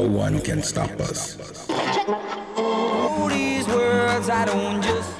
no one can stop us. These words I don't just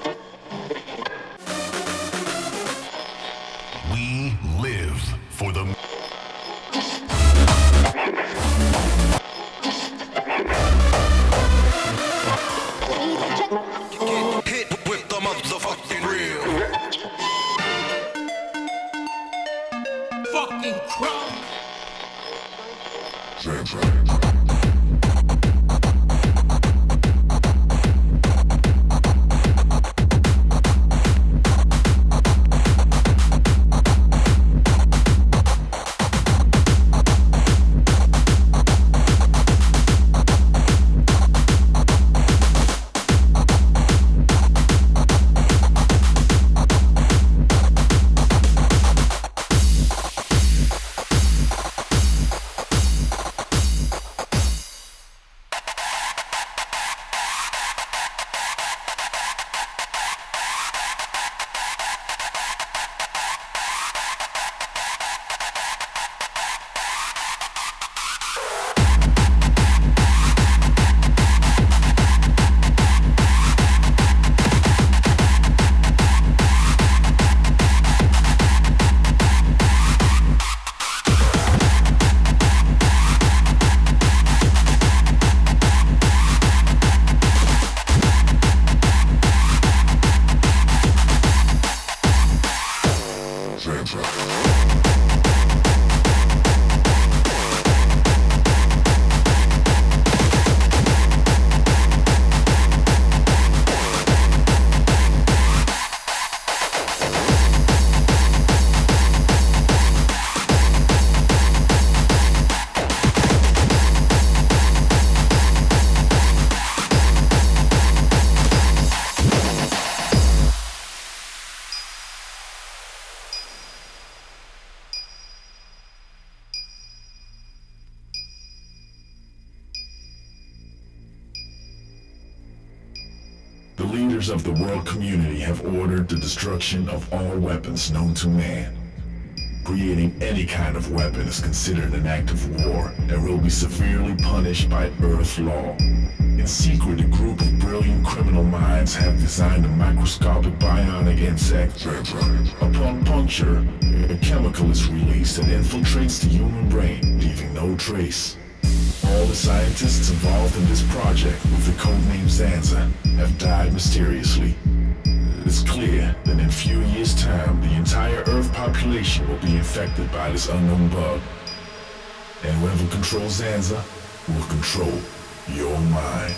destruction of all weapons known to man. Creating any kind of weapon is considered an act of war and will be severely punished by Earth law. In secret, a group of brilliant criminal minds have designed a microscopic bionic insect. Upon puncture, a chemical is released that infiltrates the human brain, leaving no trace. All the scientists involved in this project with the codename Zanza have died mysteriously. It's clear that in a few years' time, the entire Earth population will be infected by this unknown bug. And whoever controls Zanza will control your mind.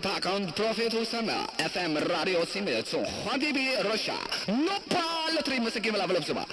Packung Profitussana FM Radio Simil zu Hadibi Rosha Nopal Trimusik Gimelab Lubsuma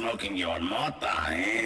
smoking your mota, eh?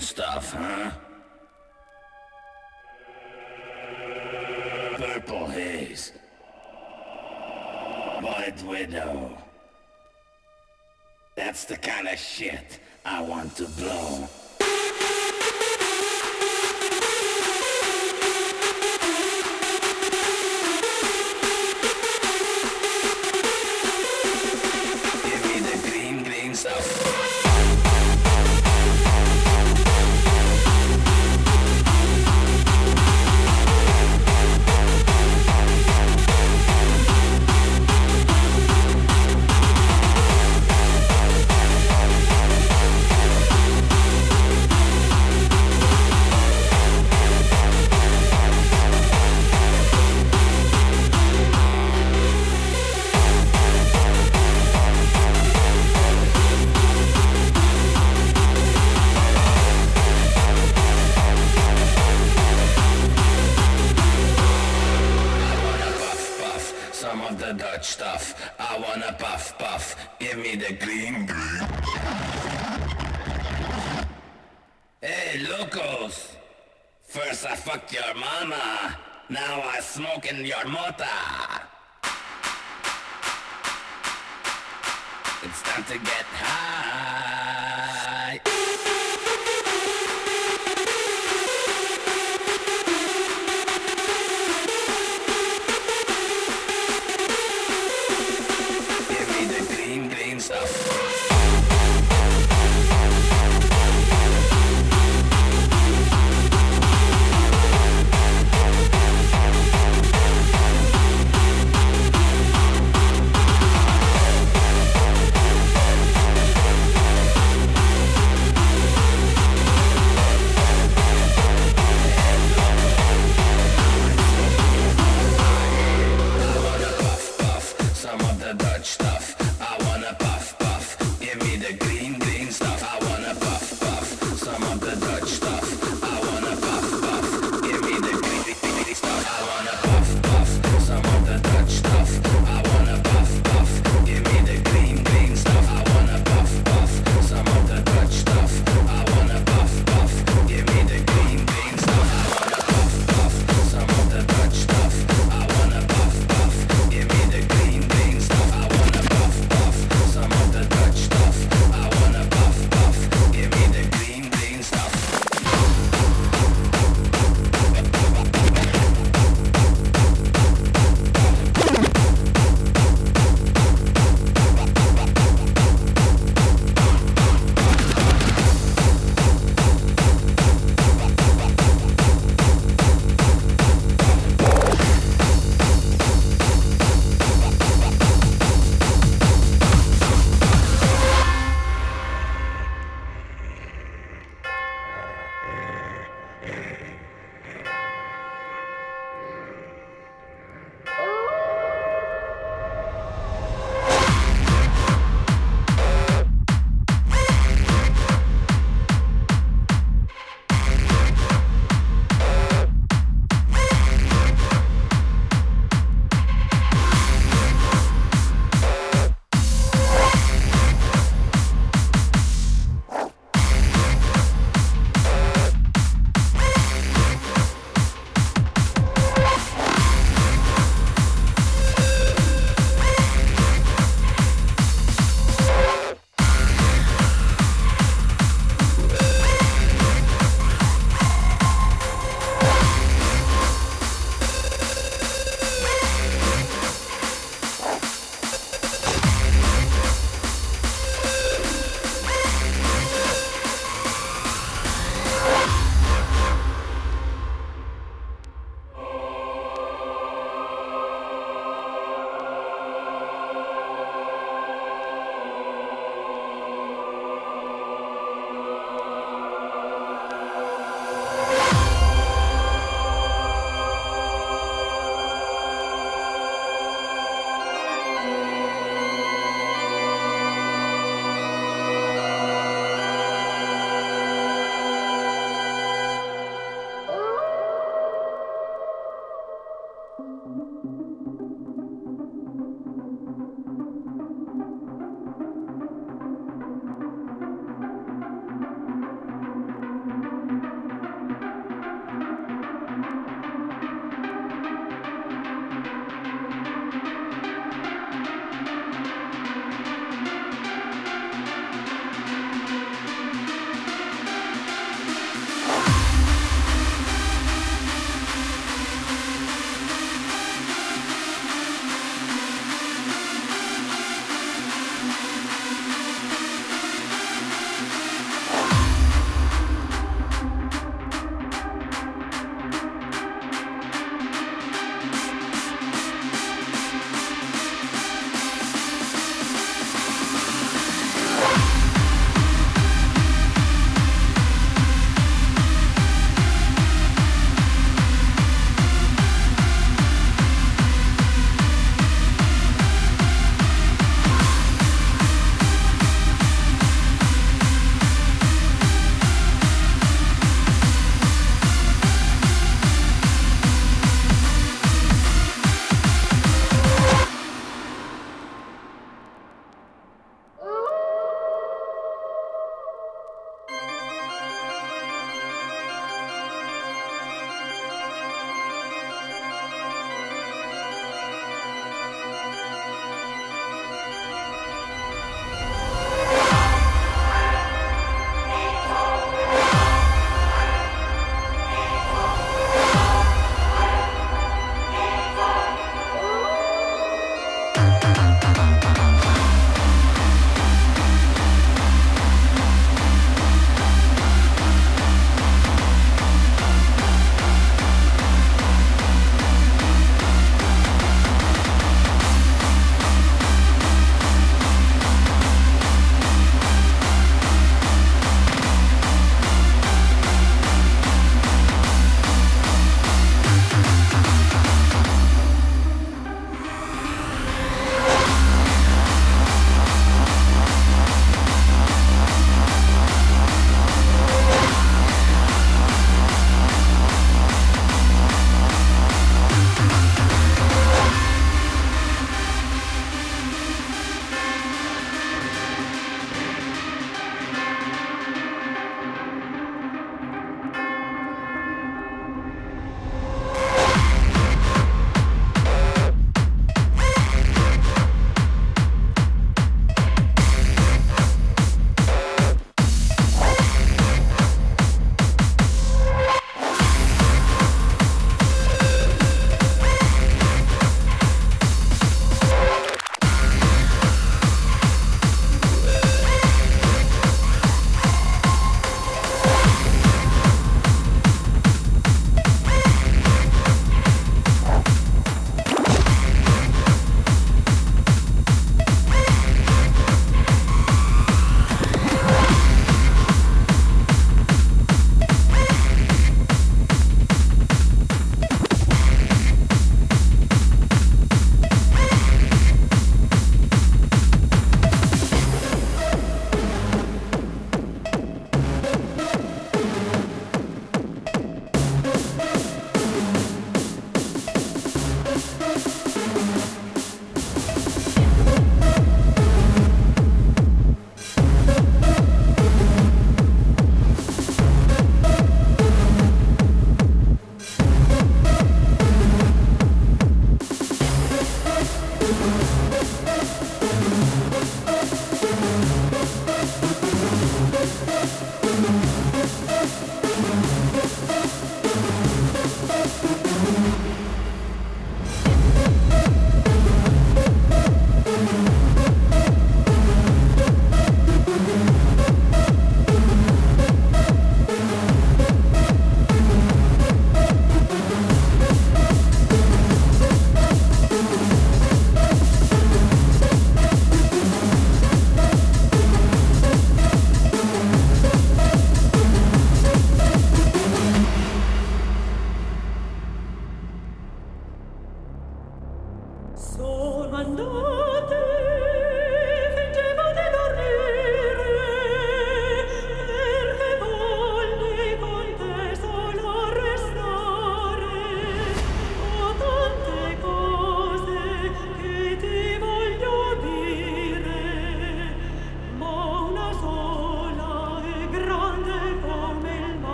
Stuff, huh? Purple Haze. White Widow. That's the kind of shit I want to blow.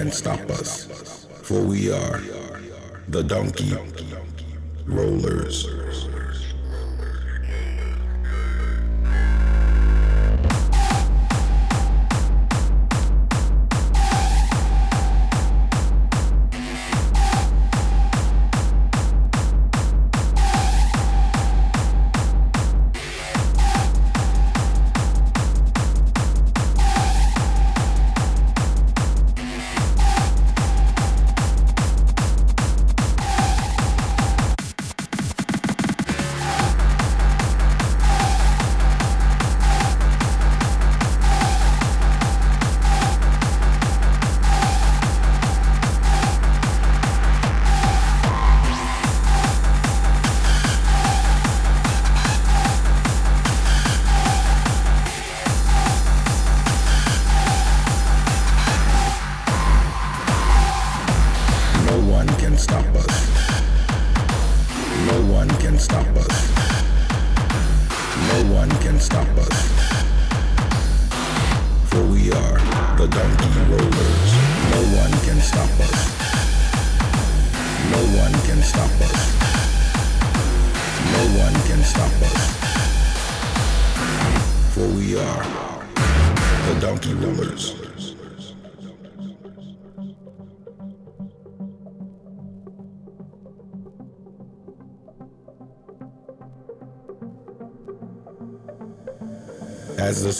Can stop us, for we are the donkey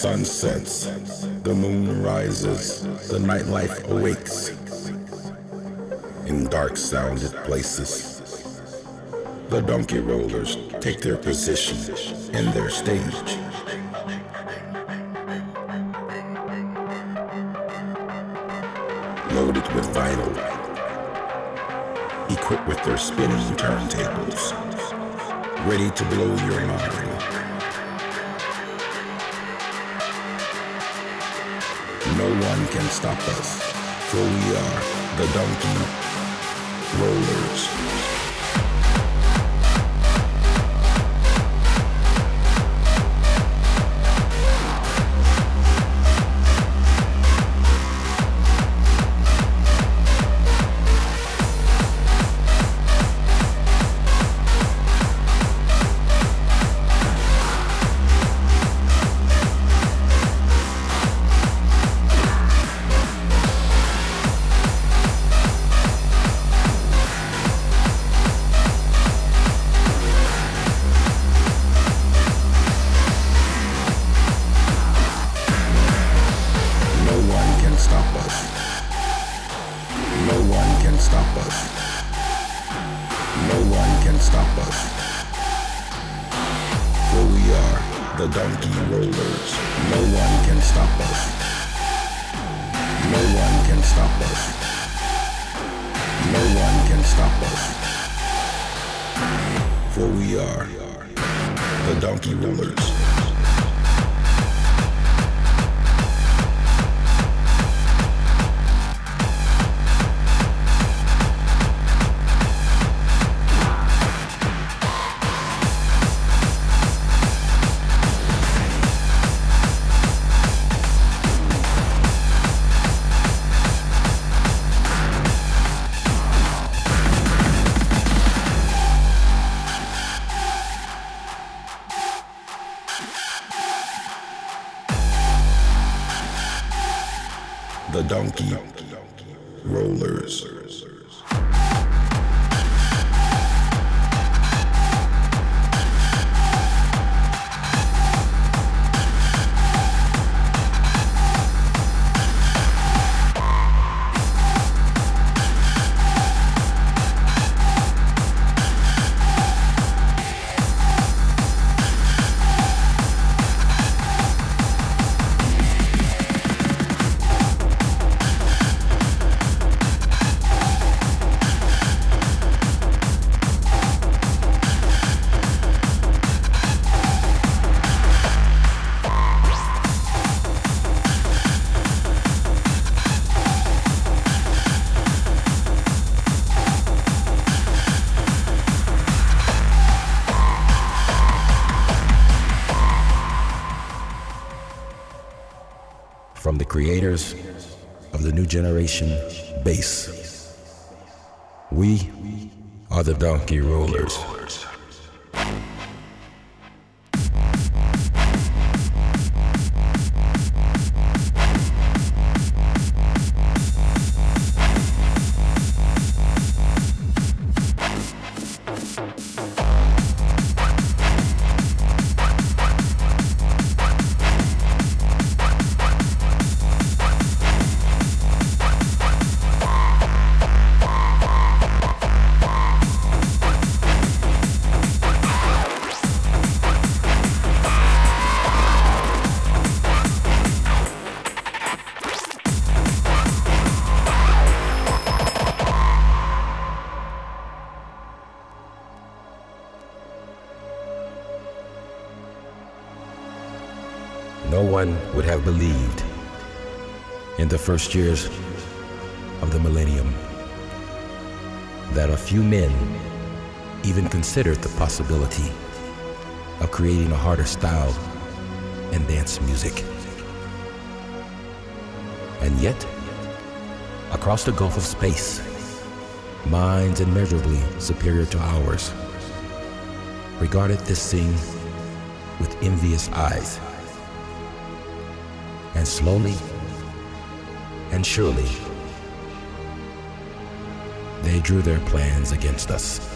sun sets, the moon rises, the nightlife awakes in dark sounded places. The donkey rollers take their position in their stage. Loaded with vinyl, equipped with their spinning turntables, ready to blow your mind. Can stop us, for we are the donkey creators of the new generation bass. We are the donkey rollers. The first years of the millennium that a few men even considered the possibility of creating a harder style in dance music. And yet, across the gulf of space, minds immeasurably superior to ours regarded this scene with envious eyes. And slowly and surely, they drew their plans against us.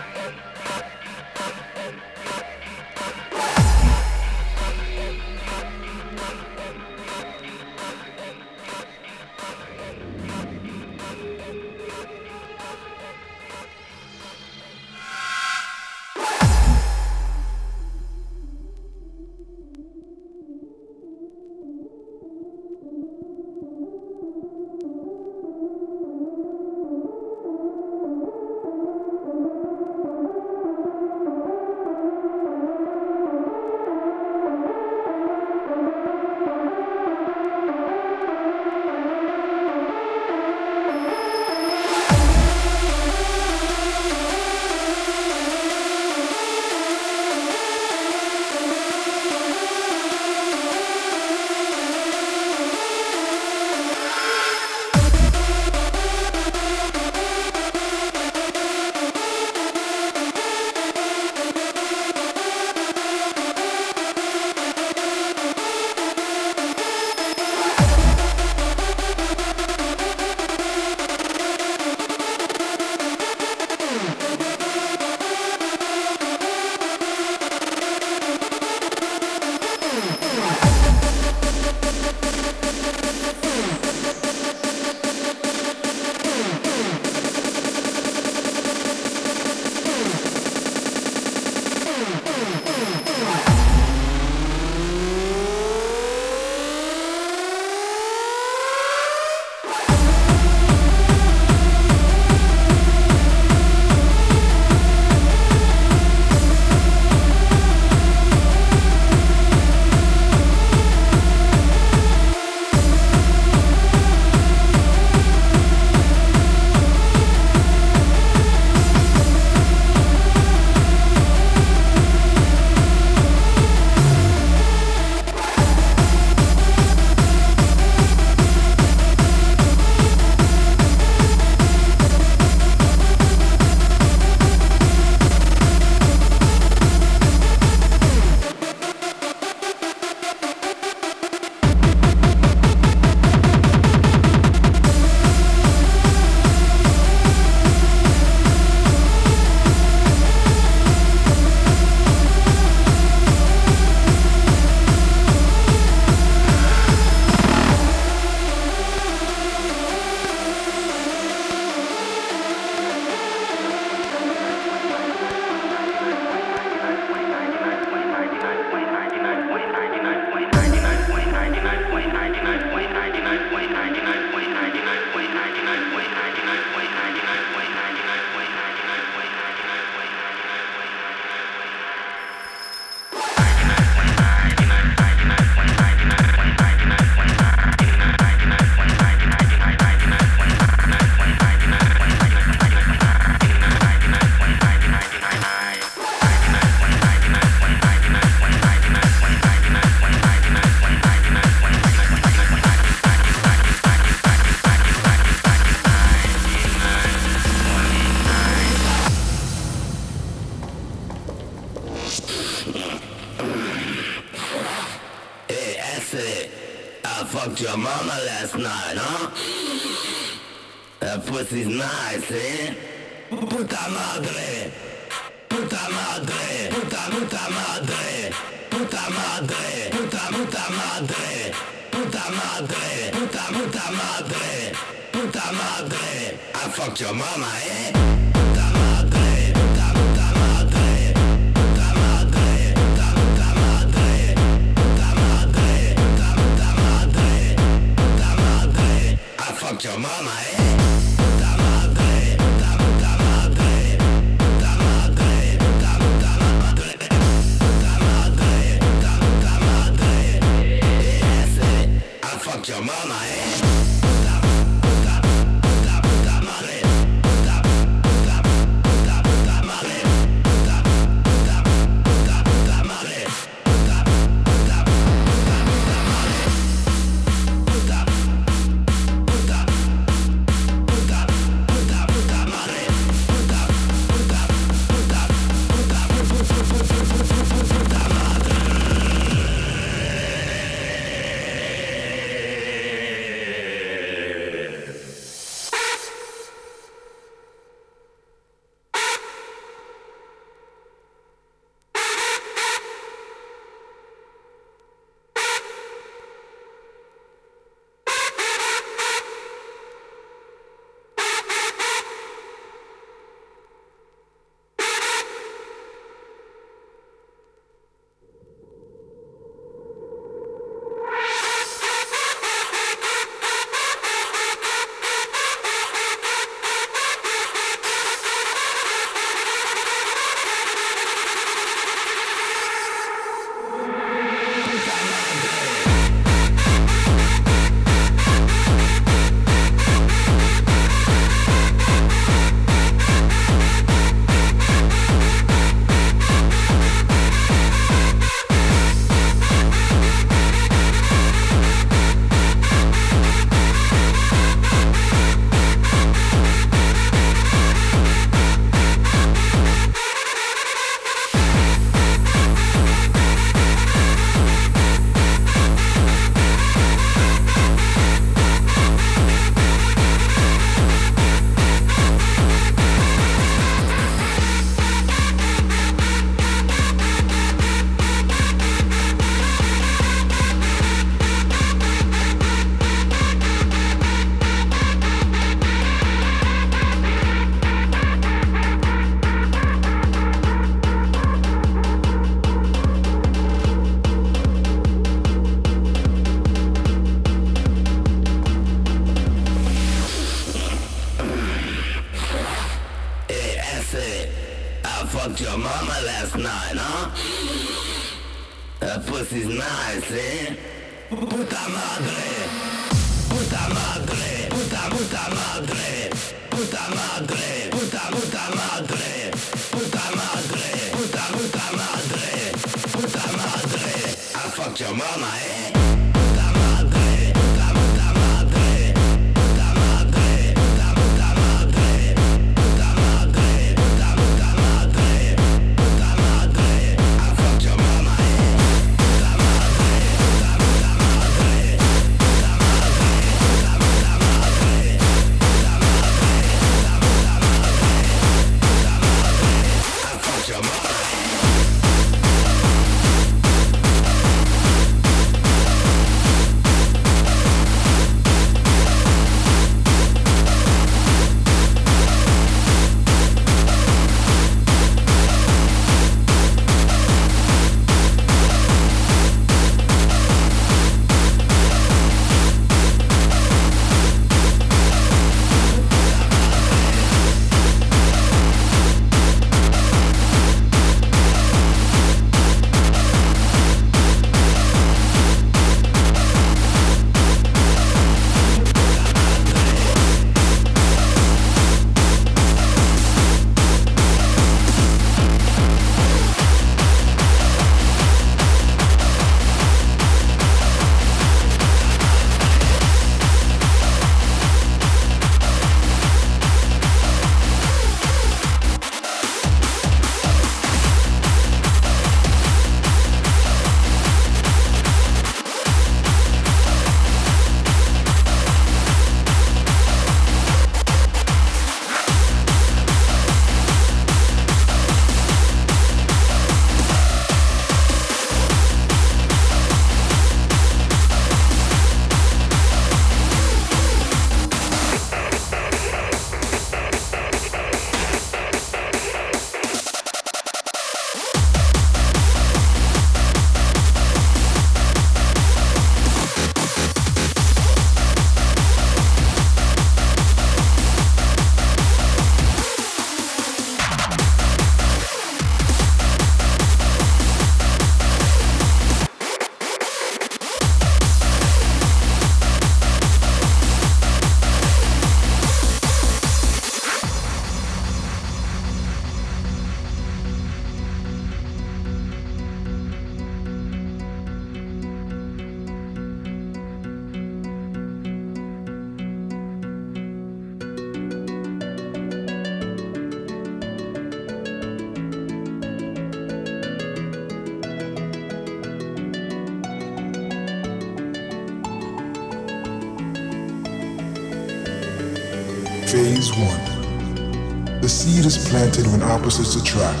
Opposites attract.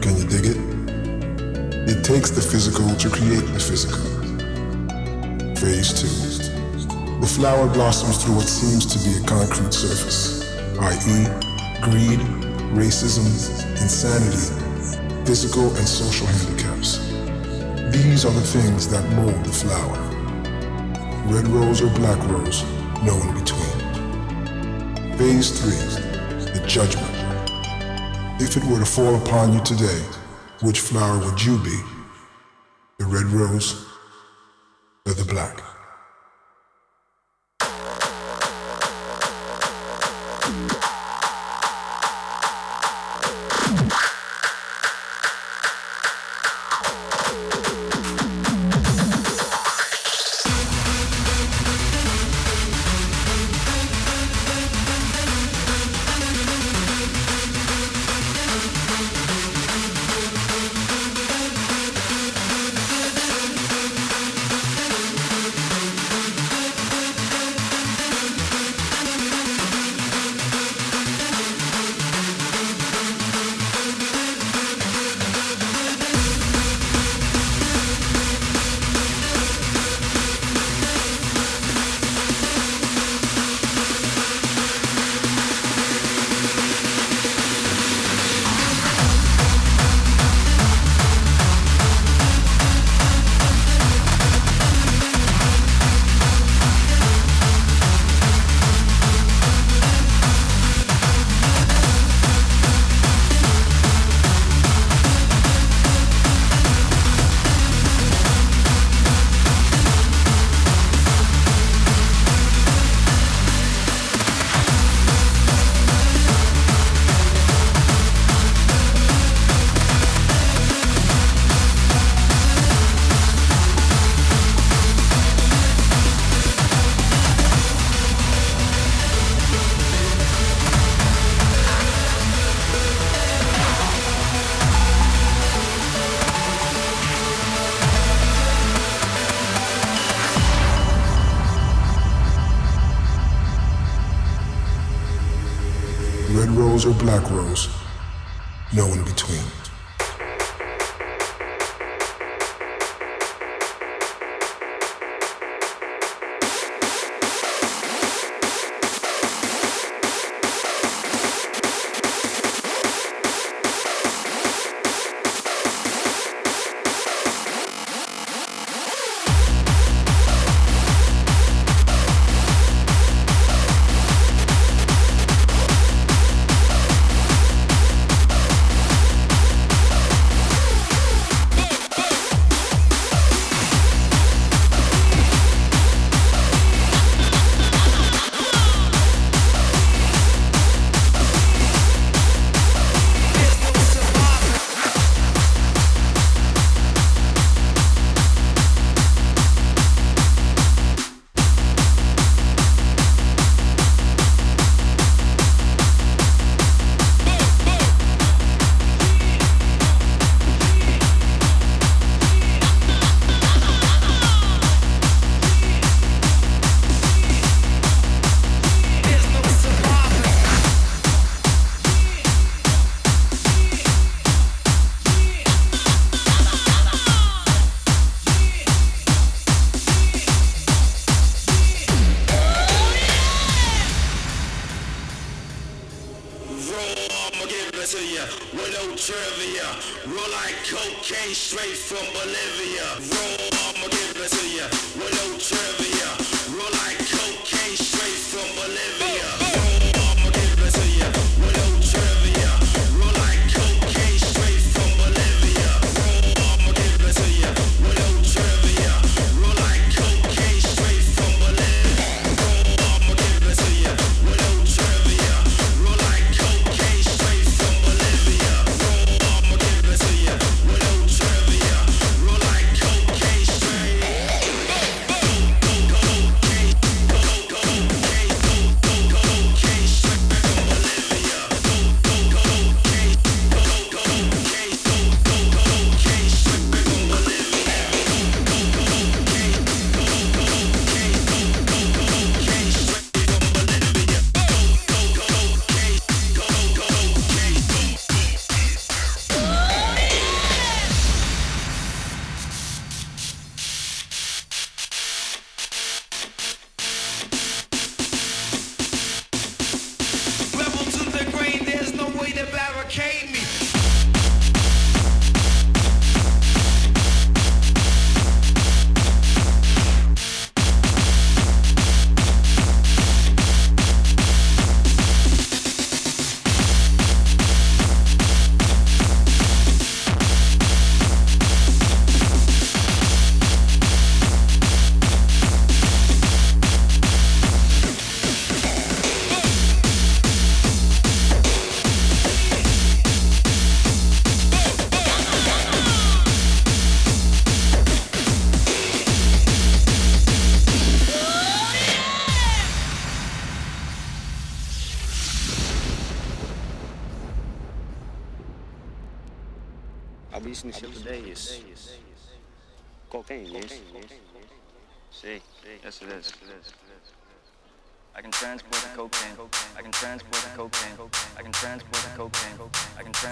Can you dig it? It takes the physical to create the physical. Phase 2. The flower blossoms through what seems to be a concrete surface, i.e., greed, racism, insanity, physical and social handicaps. These are the things that mold the flower. Red rose or black rose, no in between. Phase 3, the judgment. If it were to fall upon you today, which flower would you be? The red rose rose or black rose, no in between.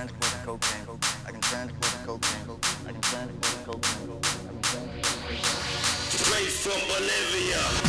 stand with cocaine. I can stand with cocaine. I can stand cocaine. Straight from Bolivia.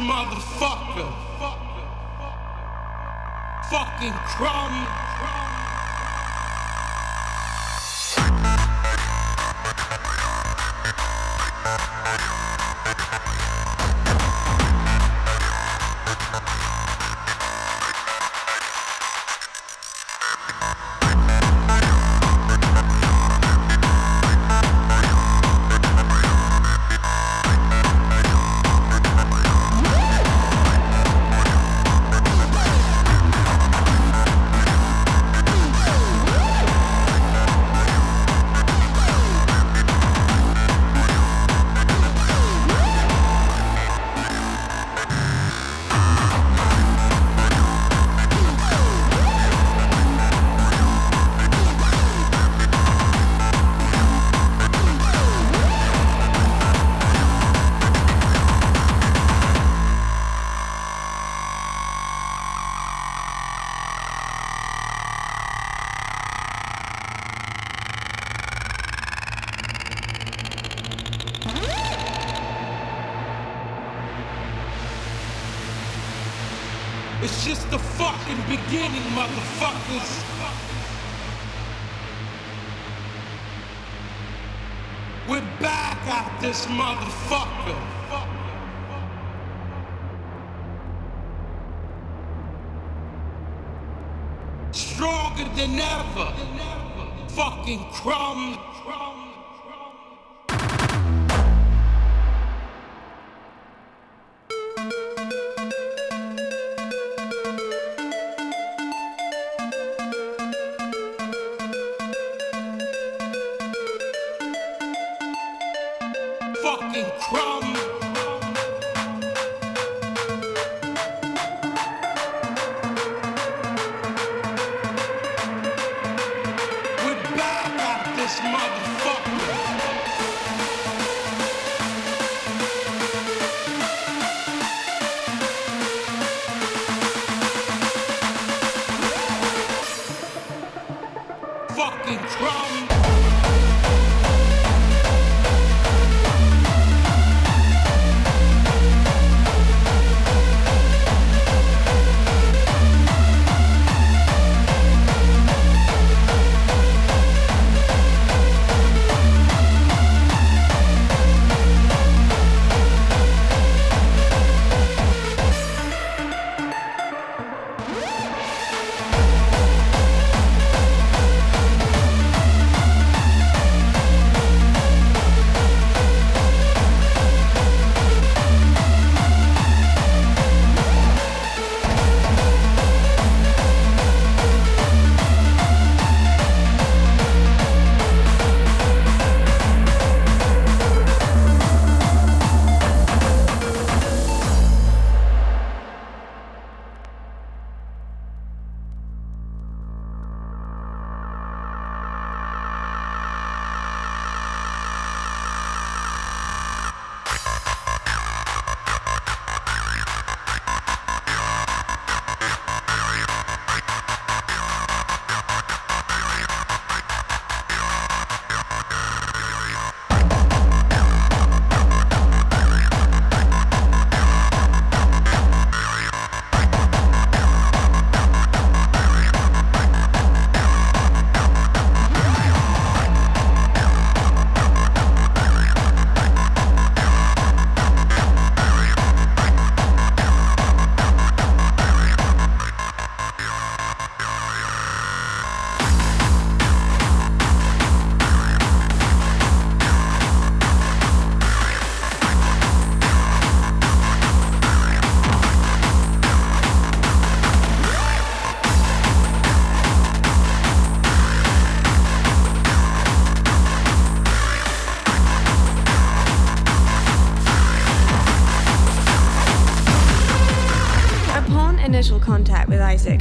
This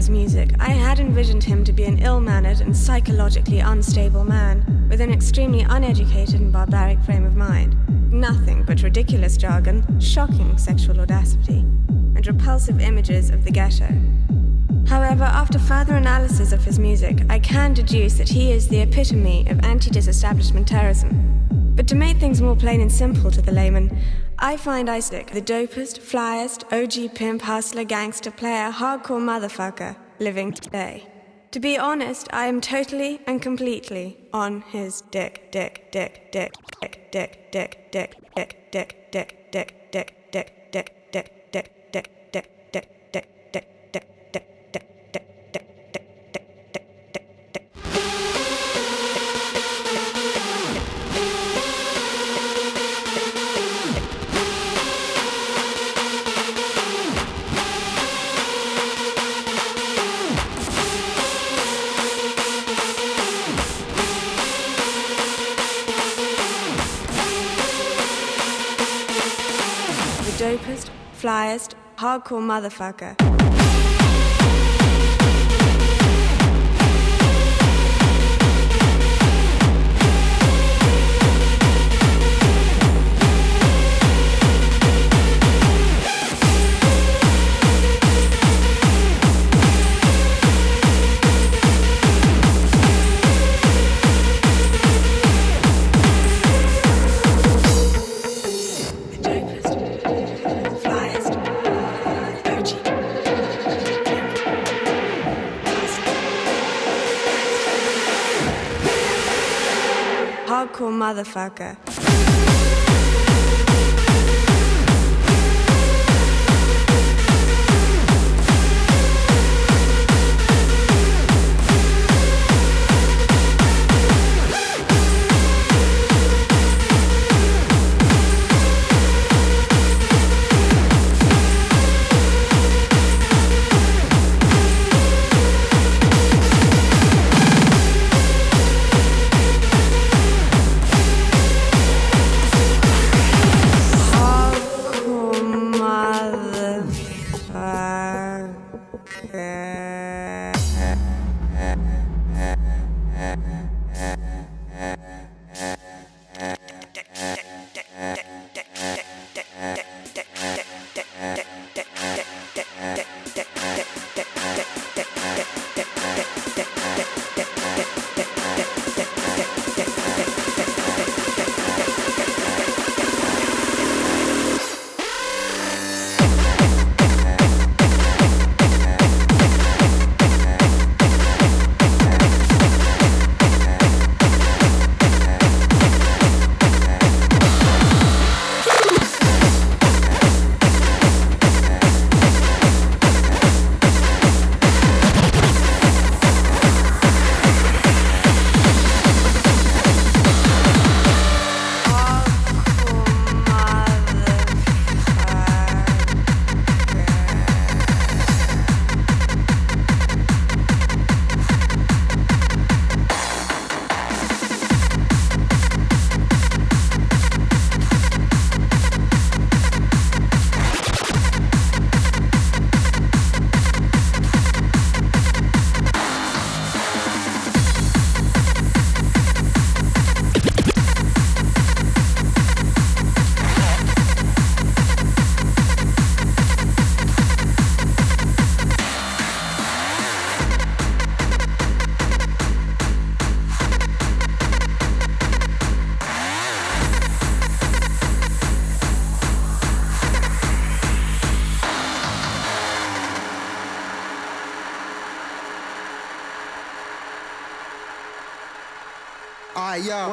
music, I had envisioned him to be an ill mannered and psychologically unstable man with an extremely uneducated and barbaric frame of mind. Nothing but ridiculous jargon, shocking sexual audacity, and repulsive images of the ghetto. However, after further analysis of his music, I can deduce that he is the epitome of anti disestablishment terrorism. But to make things more plain and simple to the layman, I find Isaac the dopest, flyest, OG pimp, hustler, gangster, player, hardcore motherfucker living today. To be honest, I am totally and completely on his dick, dick, dick, dick, dick, dick, dick, dick, dick, dick, dick, dick, dopest, flyest, hardcore motherfucker. Motherfucker.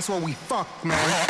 That's what we fuck, man.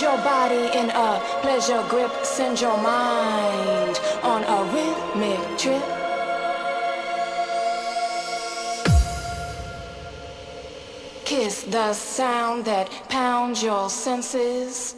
Your body in a pleasure grip, send your mind on a rhythmic trip. Kiss the sound that pounds your senses.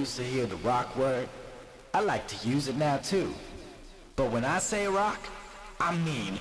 Used to hear the rock word, I like to use it now too. But when I say rock, I mean